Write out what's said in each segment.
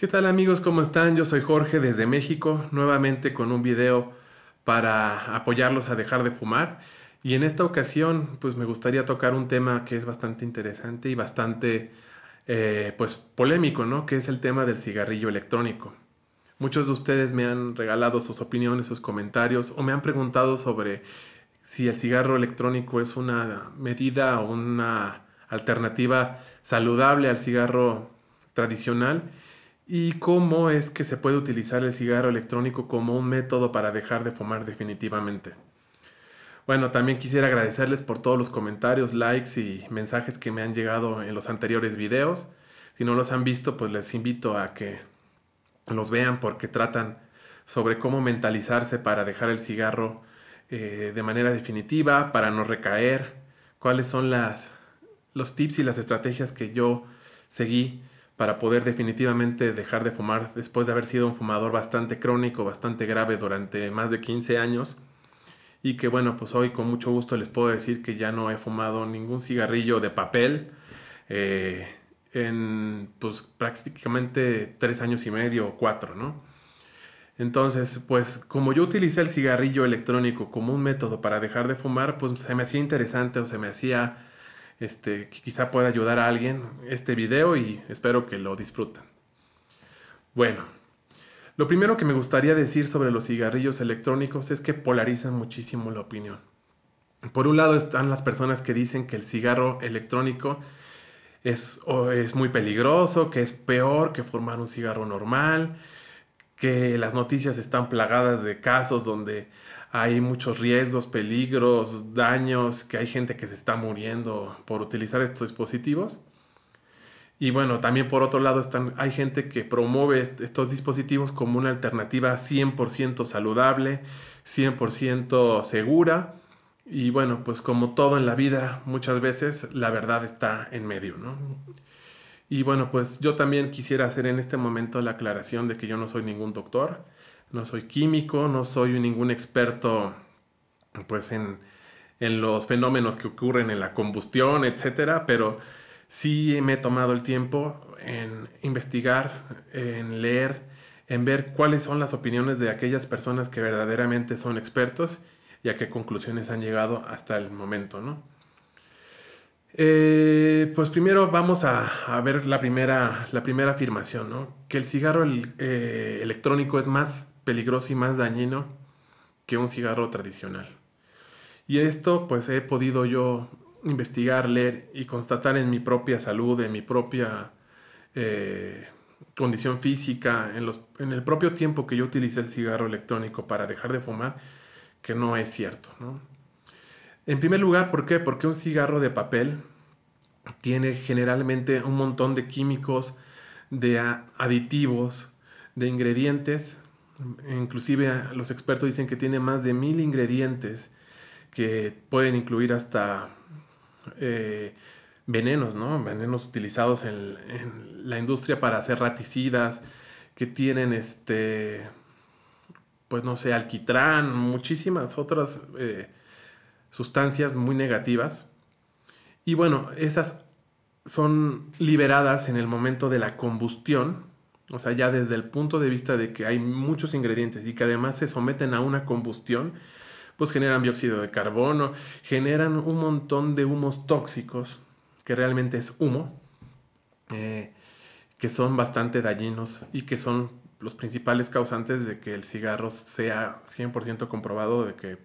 ¿Qué tal amigos? ¿Cómo están? Yo soy Jorge desde México, nuevamente con un video para apoyarlos a dejar de fumar. Y en esta ocasión, pues me gustaría tocar un tema que es bastante interesante y bastante, eh, pues, polémico, ¿no? Que es el tema del cigarrillo electrónico. Muchos de ustedes me han regalado sus opiniones, sus comentarios o me han preguntado sobre si el cigarro electrónico es una medida o una alternativa saludable al cigarro tradicional y cómo es que se puede utilizar el cigarro electrónico como un método para dejar de fumar definitivamente. Bueno, también quisiera agradecerles por todos los comentarios, likes y mensajes que me han llegado en los anteriores videos. Si no los han visto, pues les invito a que los vean porque tratan sobre cómo mentalizarse para dejar el cigarro eh, de manera definitiva, para no recaer, cuáles son las, los tips y las estrategias que yo seguí para poder definitivamente dejar de fumar después de haber sido un fumador bastante crónico, bastante grave durante más de 15 años. Y que bueno, pues hoy con mucho gusto les puedo decir que ya no he fumado ningún cigarrillo de papel eh, en pues prácticamente tres años y medio o cuatro, ¿no? Entonces, pues como yo utilicé el cigarrillo electrónico como un método para dejar de fumar, pues se me hacía interesante o se me hacía este, que quizá pueda ayudar a alguien este video y espero que lo disfruten. Bueno, lo primero que me gustaría decir sobre los cigarrillos electrónicos es que polarizan muchísimo la opinión. Por un lado están las personas que dicen que el cigarro electrónico es, es muy peligroso, que es peor que formar un cigarro normal, que las noticias están plagadas de casos donde hay muchos riesgos, peligros, daños, que hay gente que se está muriendo por utilizar estos dispositivos. Y bueno, también por otro lado están, hay gente que promueve estos dispositivos como una alternativa 100% saludable, 100% segura. Y bueno, pues como todo en la vida, muchas veces la verdad está en medio, ¿no? Y bueno, pues yo también quisiera hacer en este momento la aclaración de que yo no soy ningún doctor no soy químico, no soy ningún experto pues en, los fenómenos que ocurren en la combustión, etcétera, pero sí me he tomado el tiempo en investigar, en leer, en ver cuáles son las opiniones de aquellas personas que verdaderamente son expertos y a qué conclusiones han llegado hasta el momento, ¿no? Eh, pues primero vamos a, ver la primera, la primera afirmación, ¿no? Que el cigarro eh, electrónico es más peligroso y más dañino que un cigarro tradicional. Y esto pues he podido yo investigar, leer y constatar en mi propia salud, en mi propia eh, condición física, en, los, en, el propio tiempo que yo utilicé el cigarro electrónico para dejar de fumar, que no es cierto. En primer lugar, ¿por qué? Porque un cigarro de papel tiene generalmente un montón de químicos, de aditivos, de ingredientes Inclusive los expertos dicen que tiene más de mil ingredientes que pueden incluir hasta eh, venenos, ¿no? Venenos utilizados en, la industria para hacer raticidas, que tienen este, pues no sé, alquitrán, muchísimas otras eh, sustancias muy negativas. Y bueno, esas son liberadas en el momento de la combustión o sea, ya desde el punto de vista de que hay muchos ingredientes y que además se someten a una combustión, pues generan dióxido de carbono, generan un montón de humos tóxicos, que realmente es humo, eh, que son bastante dañinos y que son los principales causantes de que el cigarro sea 100% comprobado de que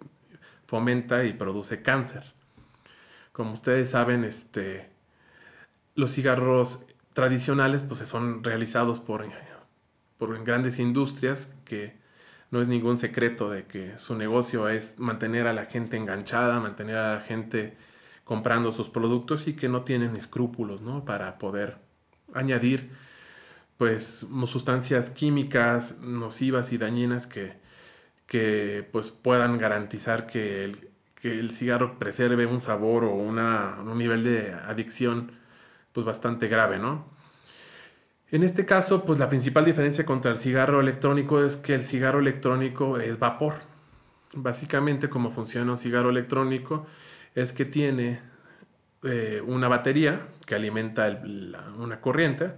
fomenta y produce cáncer. Como ustedes saben, este, los cigarros tradicionales pues son realizados por, por grandes industrias que no es ningún secreto de que su negocio es mantener a la gente enganchada, mantener a la gente comprando sus productos y que no tienen escrúpulos ¿no? para poder añadir pues sustancias químicas nocivas y dañinas que, que pues puedan garantizar que el, que el cigarro preserve un sabor o una, un nivel de adicción pues bastante grave, ¿no? En este caso, pues la principal diferencia contra el cigarro electrónico es que el cigarro electrónico es vapor. Básicamente, como funciona un cigarro electrónico es que tiene eh, una batería que alimenta una corriente.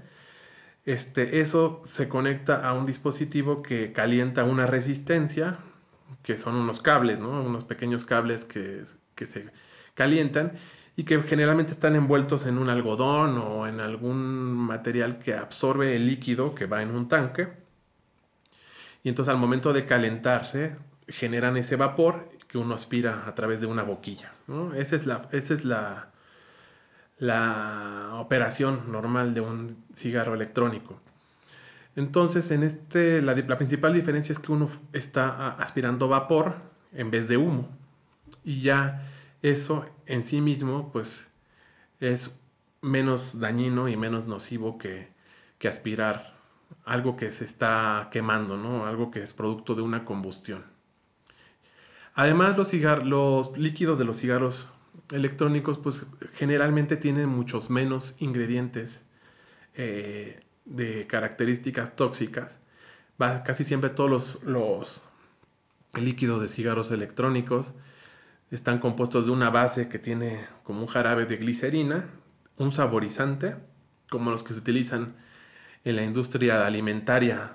este, eso se conecta a un dispositivo que calienta una resistencia, que son unos cables, ¿no? unos pequeños cables que, que se calientan y que generalmente están envueltos en un algodón o en algún material que absorbe el líquido que va en un tanque. Y entonces al momento de calentarse generan ese vapor que uno aspira a través de una boquilla. Esa es, la, esa es la, la operación normal de un cigarro electrónico. Entonces, en este, la, la, principal diferencia es que uno está aspirando vapor en vez de humo. Y ya eso en sí mismo, pues, es menos dañino y menos nocivo que, que aspirar algo que se está quemando, ¿no? Algo que es producto de una combustión. Además, los, los líquidos de los cigarros electrónicos, pues generalmente tienen muchos menos ingredientes eh, de características tóxicas. Casi siempre todos los, los líquidos de cigarros electrónicos están compuestos de una base que tiene como un jarabe de glicerina, un saborizante, como los que se utilizan en la industria alimentaria,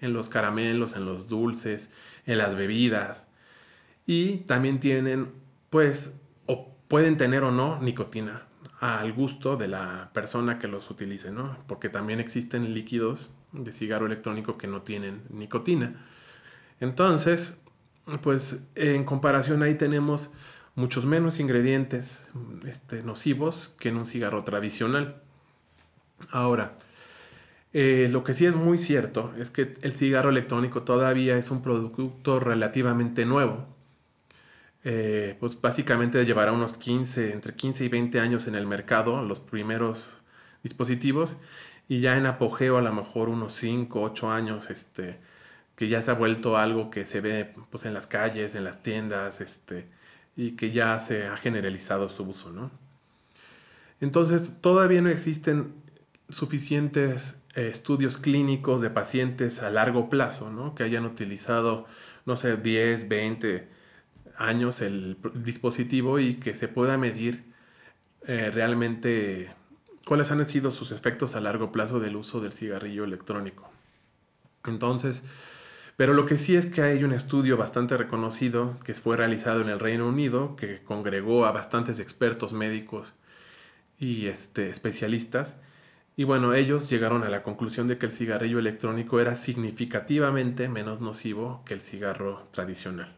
en los caramelos, en los dulces, en las bebidas. Y también tienen, pues, o pueden tener o no nicotina al gusto de la persona que los utilice, ¿no? Porque también existen líquidos de cigarro electrónico que no tienen nicotina. Entonces, pues en comparación ahí tenemos muchos menos ingredientes este, nocivos que en un cigarro tradicional. Ahora, eh, lo que sí es muy cierto es que el cigarro electrónico todavía es un producto relativamente nuevo. Eh, pues básicamente llevará unos 15, entre 15 y 20 años en el mercado, los primeros dispositivos, y ya en apogeo a lo mejor unos 5, 8 años, este, que ya se ha vuelto algo que se ve pues, en las calles, en las tiendas, este, y que ya se ha generalizado su uso, ¿no? Entonces, todavía no existen suficientes eh, estudios clínicos de pacientes a largo plazo, ¿no? Que hayan utilizado, no sé, 10, 20 años el dispositivo y que se pueda medir eh, realmente cuáles han sido sus efectos a largo plazo del uso del cigarrillo electrónico. Entonces, pero lo que sí es que hay un estudio bastante reconocido que fue realizado en el Reino Unido, que congregó a bastantes expertos médicos y este, especialistas. Y bueno, ellos llegaron a la conclusión de que el cigarrillo electrónico era significativamente menos nocivo que el cigarro tradicional.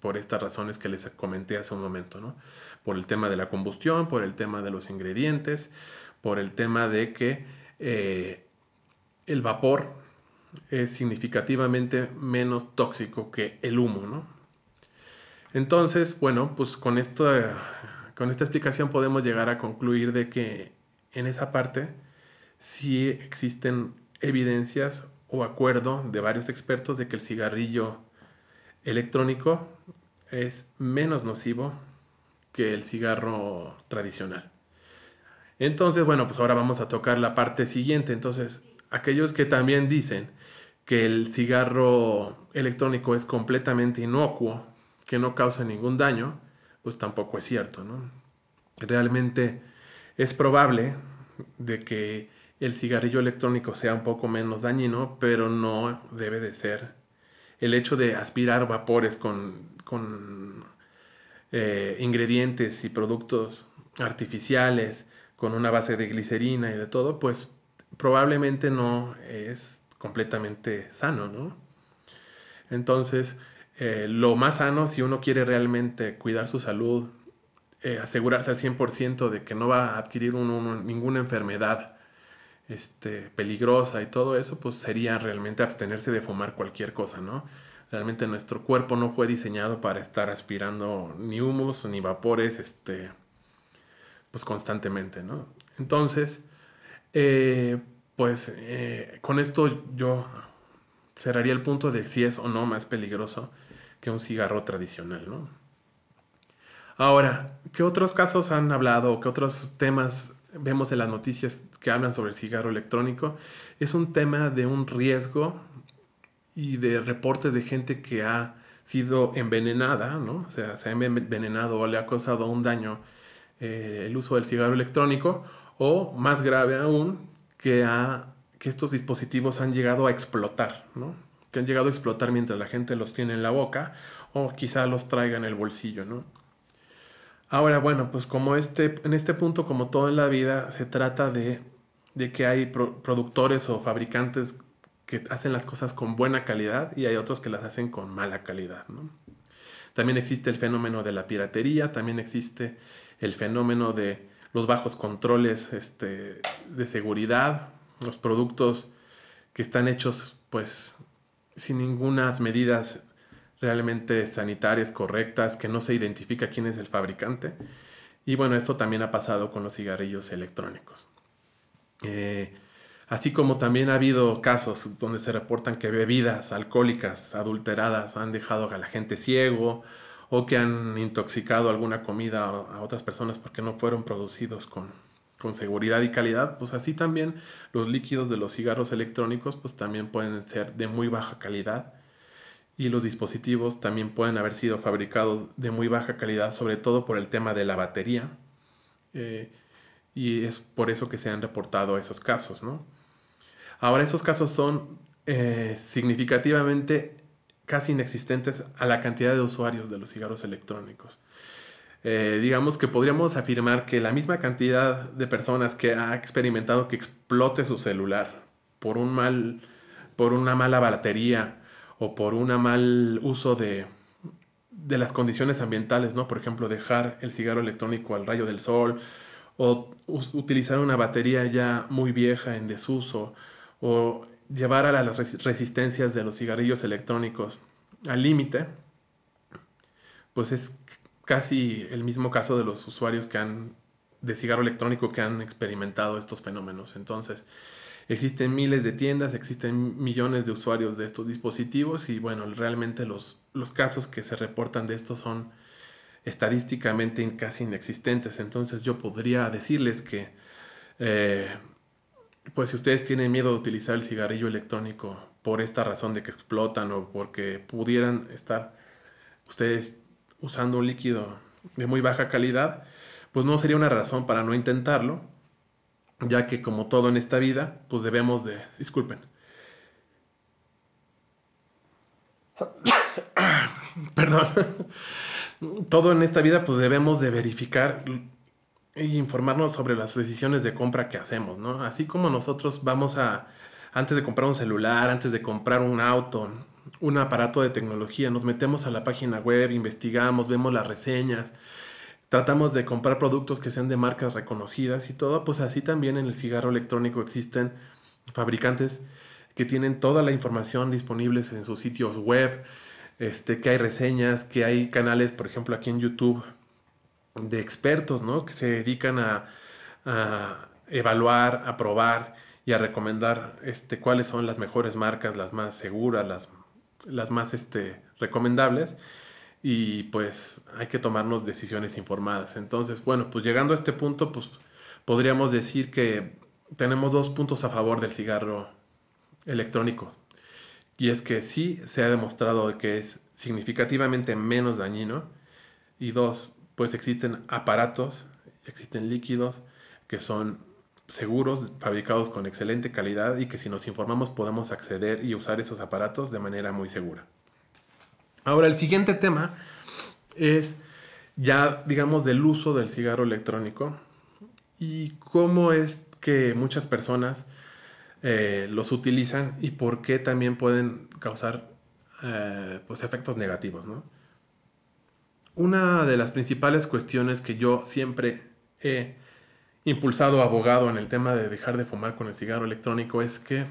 Por estas razones que les comenté hace un momento, ¿no? Por el tema de la combustión, por el tema de los ingredientes, por el tema de que eh, el vapor es significativamente menos tóxico que el humo, ¿no? Entonces, bueno, pues con, esto, con esta explicación podemos llegar a concluir de que en esa parte sí existen evidencias o acuerdo de varios expertos de que el cigarrillo electrónico es menos nocivo que el cigarro tradicional. Entonces, bueno, pues ahora vamos a tocar la parte siguiente. Entonces, aquellos que también dicen que el cigarro electrónico es completamente inocuo, que no causa ningún daño, pues tampoco es cierto, ¿no? Realmente es probable de que el cigarrillo electrónico sea un poco menos dañino, pero no debe de ser. El hecho de aspirar vapores con, con eh, ingredientes y productos artificiales, con una base de glicerina y de todo, pues probablemente no es completamente sano, ¿no? Entonces, eh, lo más sano, si uno quiere realmente cuidar su salud, eh, asegurarse al 100% de que no va a adquirir ninguna enfermedad este, peligrosa y todo eso, pues sería realmente abstenerse de fumar cualquier cosa, ¿no? Realmente nuestro cuerpo no fue diseñado para estar aspirando ni humos ni vapores, este, pues constantemente, ¿no? Entonces, eh, pues eh, con esto yo cerraría el punto de si es o no más peligroso que un cigarro tradicional, ¿no? Ahora, ¿qué otros casos han hablado? ¿Qué otros temas vemos en las noticias que hablan sobre el cigarro electrónico? Es un tema de un riesgo y de reportes de gente que ha sido envenenada, ¿no? O sea, se ha envenenado o le ha causado un daño eh, el uso del cigarro electrónico, o más grave aún, que, que estos dispositivos han llegado a explotar, ¿no? Que han llegado a explotar mientras la gente los tiene en la boca o quizá los traiga en el bolsillo, ¿no? Ahora, bueno, pues como este, en este punto, como todo en la vida, se trata de, que hay productores o fabricantes que hacen las cosas con buena calidad y hay otros que las hacen con mala calidad, ¿no? También existe el fenómeno de la piratería, también existe el fenómeno de los bajos controles este, de seguridad, los productos que están hechos pues sin ninguna medidas realmente sanitarias correctas, que no se identifica quién es el fabricante. Y bueno, esto también ha pasado con los cigarrillos electrónicos. Eh, así como también ha habido casos donde se reportan que bebidas alcohólicas adulteradas han dejado a la gente ciego o que han intoxicado alguna comida a otras personas porque no fueron producidos con, con seguridad y calidad, pues así también los líquidos de los cigarros electrónicos pues también pueden ser de muy baja calidad y los dispositivos también pueden haber sido fabricados de muy baja calidad, sobre todo por el tema de la batería. Eh, y es por eso que se han reportado esos casos, ¿no? Ahora, esos casos son eh, significativamente casi inexistentes a la cantidad de usuarios de los cigarros electrónicos. Eh, digamos que podríamos afirmar que la misma cantidad de personas que ha experimentado que explote su celular por un mal, por una mala batería o por un mal uso de, de las condiciones ambientales, ¿no? Por ejemplo, dejar el cigarro electrónico al rayo del sol o utilizar una batería ya muy vieja en desuso o llevar a las resistencias de los cigarrillos electrónicos al límite, pues es casi el mismo caso de los usuarios que han de cigarro electrónico que han experimentado estos fenómenos. Entonces, existen miles de tiendas, existen millones de usuarios de estos dispositivos y bueno, realmente los, los casos que se reportan de estos son estadísticamente casi inexistentes. Entonces yo podría decirles que eh, pues si ustedes tienen miedo de utilizar el cigarrillo electrónico por esta razón de que explotan o porque pudieran estar ustedes usando un líquido de muy baja calidad, pues no sería una razón para no intentarlo, ya que como todo en esta vida, pues debemos de, disculpen, perdón, todo en esta vida pues debemos de verificar y informarnos sobre las decisiones de compra que hacemos, ¿no? Así como nosotros vamos a, antes de comprar un celular, antes de comprar un auto, un aparato de tecnología, nos metemos a la página web, investigamos, vemos las reseñas, tratamos de comprar productos que sean de marcas reconocidas y todo, pues así también en el cigarro electrónico existen fabricantes que tienen toda la información disponible en sus sitios web, este, que hay reseñas, que hay canales, por ejemplo, aquí en YouTube de expertos, ¿no? Que se dedican a, evaluar, a probar y a recomendar este, cuáles son las mejores marcas, las más seguras, las, las más este, recomendables. Y pues hay que tomarnos decisiones informadas. Entonces, bueno, pues llegando a este punto, pues podríamos decir que tenemos dos puntos a favor del cigarro electrónico. Y es que sí se ha demostrado que es significativamente menos dañino. Y dos, pues existen aparatos, existen líquidos que son seguros, fabricados con excelente calidad y que si nos informamos podemos acceder y usar esos aparatos de manera muy segura. Ahora, el siguiente tema es ya, digamos, del uso del cigarro electrónico y cómo es que muchas personas eh, los utilizan y por qué también pueden causar eh, pues efectos negativos, ¿no? Una de las principales cuestiones que yo siempre he impulsado abogado en el tema de dejar de fumar con el cigarro electrónico es que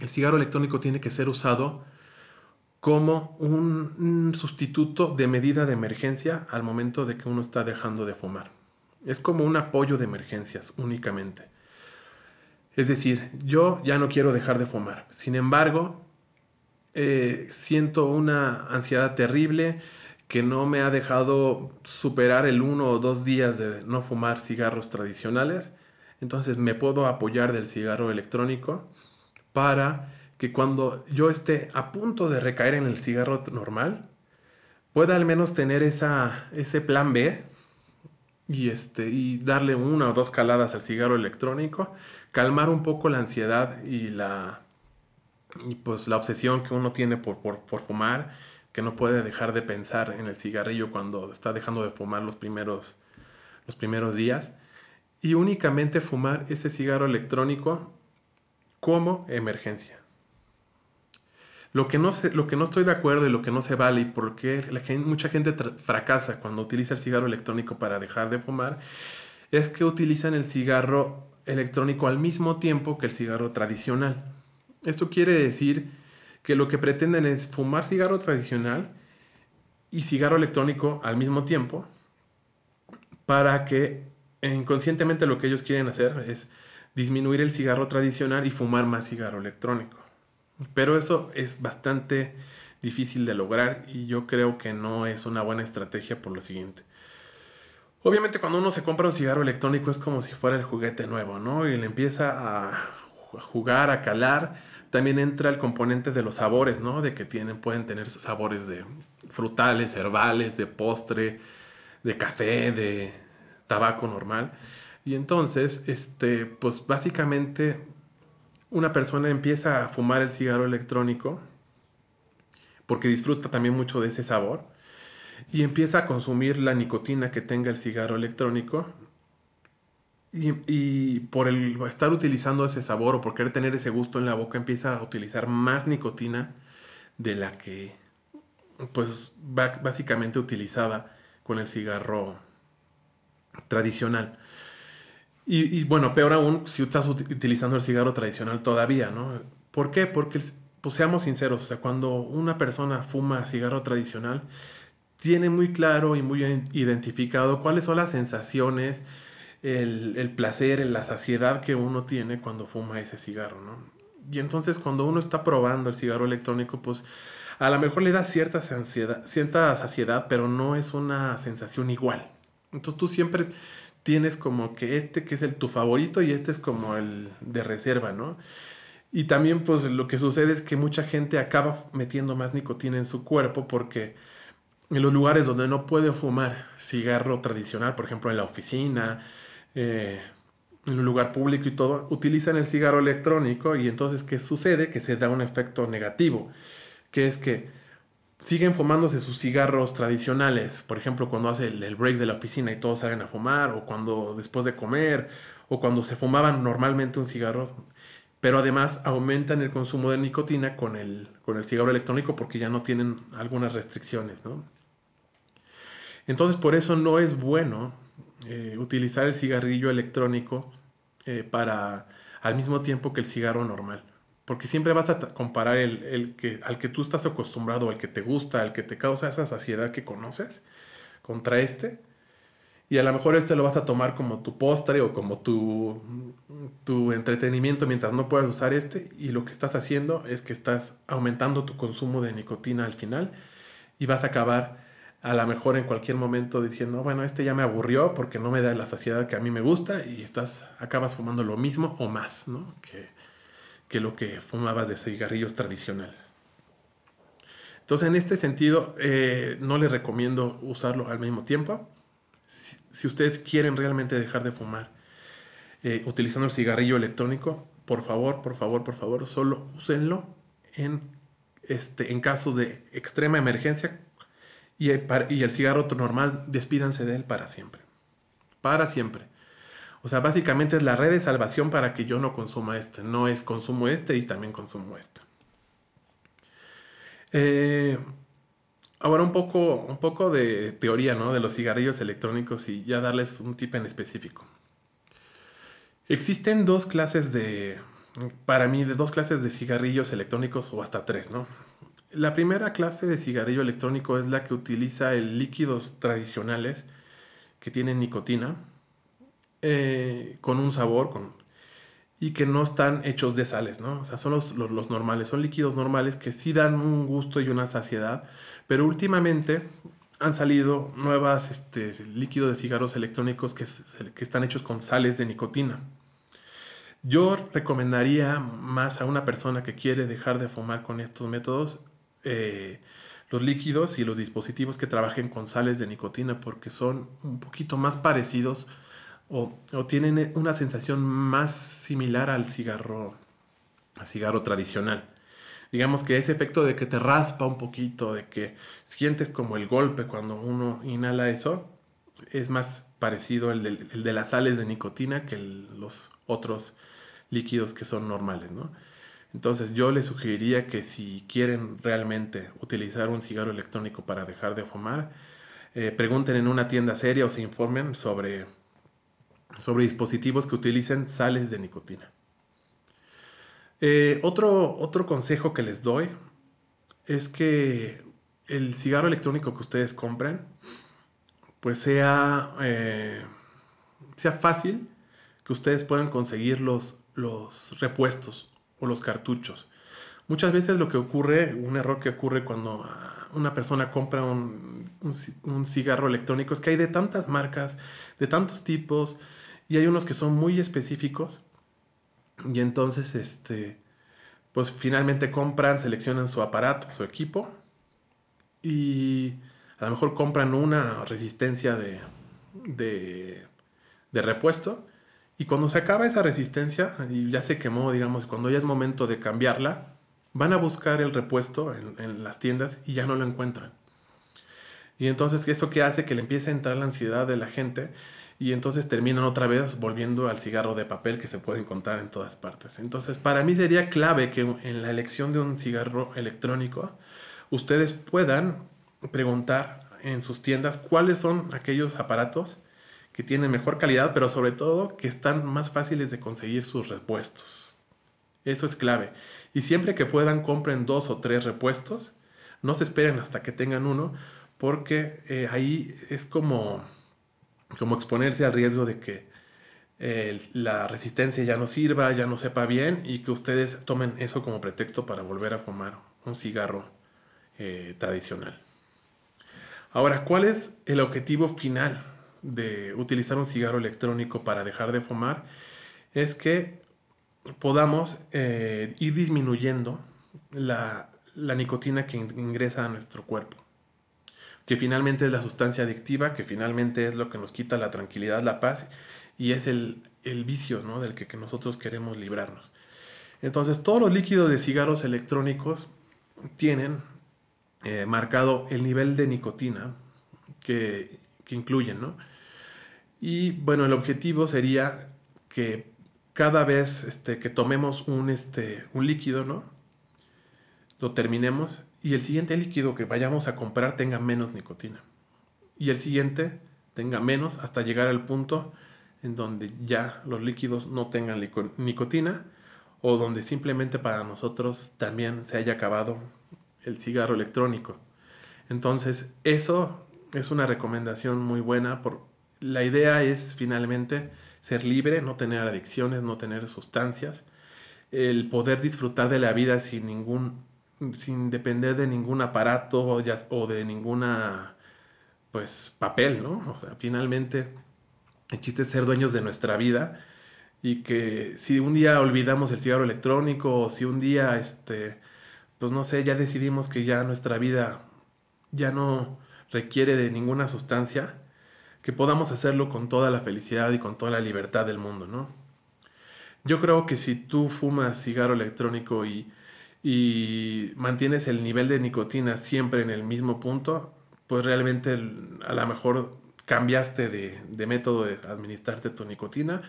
el cigarro electrónico tiene que ser usado como un, sustituto de medida de emergencia al momento de que uno está dejando de fumar. Es como un apoyo de emergencias únicamente. Es decir, yo ya no quiero dejar de fumar. Sin embargo, eh, siento una ansiedad terrible, que no me ha dejado superar el uno o dos días de no fumar cigarros tradicionales. Entonces me puedo apoyar del cigarro electrónico para que cuando yo esté a punto de recaer en el cigarro normal, pueda al menos tener esa, ese plan B y, este, y darle una o dos caladas al cigarro electrónico, calmar un poco la ansiedad y la, y pues la obsesión que uno tiene por, por, por, fumar, que no puede dejar de pensar en el cigarrillo cuando está dejando de fumar los primeros, los primeros días, y únicamente fumar ese cigarro electrónico como emergencia. Lo que, no lo que no estoy de acuerdo y lo que no se vale y por qué mucha gente fracasa cuando utiliza el cigarro electrónico para dejar de fumar, es que utilizan el cigarro electrónico al mismo tiempo que el cigarro tradicional. Esto quiere decir que lo que pretenden es fumar cigarro tradicional y cigarro electrónico al mismo tiempo para que inconscientemente lo que ellos quieren hacer es disminuir el cigarro tradicional y fumar más cigarro electrónico. Pero eso es bastante difícil de lograr y yo creo que no es una buena estrategia por lo siguiente. Obviamente cuando uno se compra un cigarro electrónico es como si fuera el juguete nuevo, ¿no? Y le empieza a jugar, a calar. También entra el componente de los sabores, ¿no? De que tienen, pueden tener sabores de frutales, herbales, de postre, de café, de tabaco normal. Y entonces, este, pues básicamente una persona empieza a fumar el cigarro electrónico porque disfruta también mucho de ese sabor y empieza a consumir la nicotina que tenga el cigarro electrónico y, por el estar utilizando ese sabor o por querer tener ese gusto en la boca empieza a utilizar más nicotina de la que pues básicamente utilizaba con el cigarro tradicional. Y, bueno, peor aún si estás utilizando el cigarro tradicional todavía, ¿no? ¿Por qué? Porque, pues seamos sinceros, o sea, cuando una persona fuma cigarro tradicional, tiene muy claro y muy identificado cuáles son las sensaciones, el, el placer, la saciedad que uno tiene cuando fuma ese cigarro, ¿no? Y entonces cuando uno está probando el cigarro electrónico, pues a lo mejor le da cierta, cierta saciedad, pero no es una sensación igual. Entonces tú siempre tienes como que este que es el tu favorito y este es como el de reserva, ¿no? Y también pues lo que sucede es que mucha gente acaba metiendo más nicotina en su cuerpo porque en los lugares donde no puede fumar cigarro tradicional, por ejemplo en la oficina, eh, en un lugar público y todo, utilizan el cigarro electrónico y entonces ¿qué sucede? Que se da un efecto negativo, que es que siguen fumándose sus cigarros tradicionales, por ejemplo, cuando hace el, break de la oficina y todos salen a fumar, o cuando después de comer, o cuando se fumaban normalmente un cigarro, pero además aumentan el consumo de nicotina con el, con el cigarro electrónico porque ya no tienen algunas restricciones, ¿no? Entonces, por eso no es bueno eh, utilizar el cigarrillo electrónico eh, para al mismo tiempo que el cigarro normal. Porque siempre vas a comparar el, que, al que tú estás acostumbrado, al que te gusta, al que te causa esa saciedad que conoces, contra este. Y a lo mejor este lo vas a tomar como tu postre o como tu, tu entretenimiento mientras no puedas usar este. Y lo que estás haciendo es que estás aumentando tu consumo de nicotina al final. Y vas a acabar a lo mejor en cualquier momento diciendo, bueno, este ya me aburrió porque no me da la saciedad que a mí me gusta. Y estás, acabas fumando lo mismo o más, ¿no? Que, lo que fumabas de cigarrillos tradicionales. Entonces, en este sentido, eh, no les recomiendo usarlo al mismo tiempo. Si, ustedes quieren realmente dejar de fumar eh, utilizando el cigarrillo electrónico, por favor, por favor, por favor, solo úsenlo en, este, en casos de extrema emergencia y, el cigarro normal, despídanse de él para siempre. Para siempre. O sea, básicamente es la red de salvación para que yo no consuma este. No es consumo este y también consumo este. Eh, ahora un poco, un poco de teoría ¿no? de los cigarrillos electrónicos y ya darles un tip en específico. Existen dos clases de, para mí, de dos clases de cigarrillos electrónicos o hasta tres, ¿no? La primera clase de cigarrillo electrónico es la que utiliza el líquidos tradicionales que tienen nicotina eh, con un sabor y que no están hechos de sales, ¿no? O sea, son los, los, normales, son líquidos normales que sí dan un gusto y una saciedad, pero últimamente han salido nuevas este, líquidos de cigarros electrónicos que, que están hechos con sales de nicotina. Yo recomendaría más a una persona que quiere dejar de fumar con estos métodos, eh, los líquidos y los dispositivos que trabajen con sales de nicotina porque son un poquito más parecidos o, tienen una sensación más similar al cigarro, al cigarro tradicional. Digamos que ese efecto de que te raspa un poquito, de que sientes como el golpe cuando uno inhala eso, es más parecido el de, de las sales de nicotina que los otros líquidos que son normales, ¿no? Entonces yo les sugeriría que si quieren realmente utilizar un cigarro electrónico para dejar de fumar, eh, pregunten en una tienda seria o se informen sobre, sobre dispositivos que utilicen sales de nicotina. Eh, otro, otro consejo que les doy es que el cigarro electrónico que ustedes compren pues sea, eh, sea fácil que ustedes puedan conseguir los, los repuestos o los cartuchos. Muchas veces lo que ocurre, un error que ocurre cuando ah, una persona compra un, cigarro electrónico es que hay de tantas marcas, de tantos tipos, y hay unos que son muy específicos, y entonces, este, pues finalmente compran, seleccionan su aparato, su equipo, y a lo mejor compran una resistencia de, de, de repuesto, y cuando se acaba esa resistencia y ya se quemó, digamos, cuando ya es momento de cambiarla, van a buscar el repuesto en, las tiendas y ya no lo encuentran. Y entonces eso que hace que le empiece a entrar la ansiedad de la gente y entonces terminan otra vez volviendo al cigarro de papel que se puede encontrar en todas partes. Entonces para mí sería clave que en la elección de un cigarro electrónico ustedes puedan preguntar en sus tiendas cuáles son aquellos aparatos que tienen mejor calidad, pero sobre todo que están más fáciles de conseguir sus repuestos. Eso es clave. Y siempre que puedan, compren dos o tres repuestos. No se esperen hasta que tengan uno, porque eh, ahí es como, como exponerse al riesgo de que eh, la resistencia ya no sirva, ya no sepa bien y que ustedes tomen eso como pretexto para volver a fumar un cigarro eh, tradicional. Ahora, ¿cuál es el objetivo final de utilizar un cigarro electrónico para dejar de fumar es que podamos eh, ir disminuyendo la, nicotina que ingresa a nuestro cuerpo, que finalmente es la sustancia adictiva, que finalmente es lo que nos quita la tranquilidad, la paz y es el, vicio ¿no? del que, nosotros queremos librarnos. Entonces todos los líquidos de cigarros electrónicos tienen eh, marcado el nivel de nicotina que, que incluyen, ¿no? Y bueno, el objetivo sería que cada vez este, que tomemos un, este, un líquido, ¿no? Lo terminemos y el siguiente líquido que vayamos a comprar tenga menos nicotina. Y el siguiente tenga menos hasta llegar al punto en donde ya los líquidos no tengan nicotina o donde simplemente para nosotros también se haya acabado el cigarro electrónico. Entonces, eso es una recomendación muy buena por, la idea es finalmente ser libre, no tener adicciones, no tener sustancias, el poder disfrutar de la vida sin ningún, sin depender de ningún aparato o, de ninguna, pues, papel, ¿no? O sea, finalmente el chiste es ser dueños de nuestra vida y que si un día olvidamos el cigarro electrónico o si un día, este, pues no sé, ya decidimos que ya nuestra vida ya no requiere de ninguna sustancia, que podamos hacerlo con toda la felicidad y con toda la libertad del mundo, ¿no? Yo creo que si tú fumas cigarro electrónico y, mantienes el nivel de nicotina siempre en el mismo punto, pues realmente a lo mejor cambiaste de, método de administrarte tu nicotina,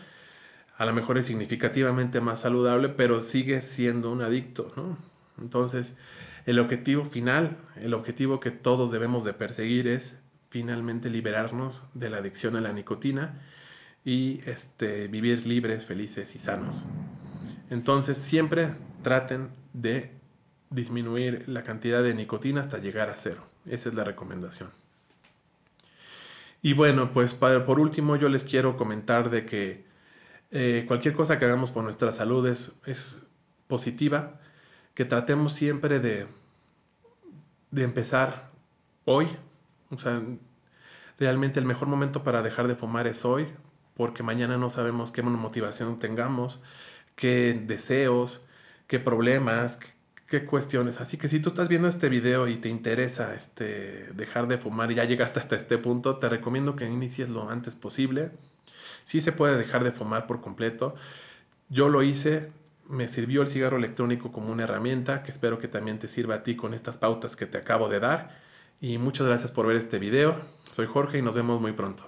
a lo mejor es significativamente más saludable, pero sigues siendo un adicto, ¿no? Entonces, el objetivo final, el objetivo que todos debemos de perseguir es finalmente liberarnos de la adicción a la nicotina y este, vivir libres, felices y sanos. Entonces siempre traten de disminuir la cantidad de nicotina hasta llegar a cero. Esa es la recomendación. Y bueno, pues por último yo les quiero comentar de que eh, cualquier cosa que hagamos por nuestra salud es, es positiva, que tratemos siempre de, de empezar hoy, o sea, realmente el mejor momento para dejar de fumar es hoy, porque mañana no sabemos qué motivación tengamos, qué deseos, qué problemas, qué cuestiones. Así que si tú estás viendo este video y te interesa este, dejar de fumar y ya llegaste hasta este punto, te recomiendo que inicies lo antes posible. Sí se puede dejar de fumar por completo. Yo lo hice, me sirvió el cigarro electrónico como una herramienta que espero que también te sirva a ti con estas pautas que te acabo de dar. Y muchas gracias por ver este video. Soy Jorge y nos vemos muy pronto.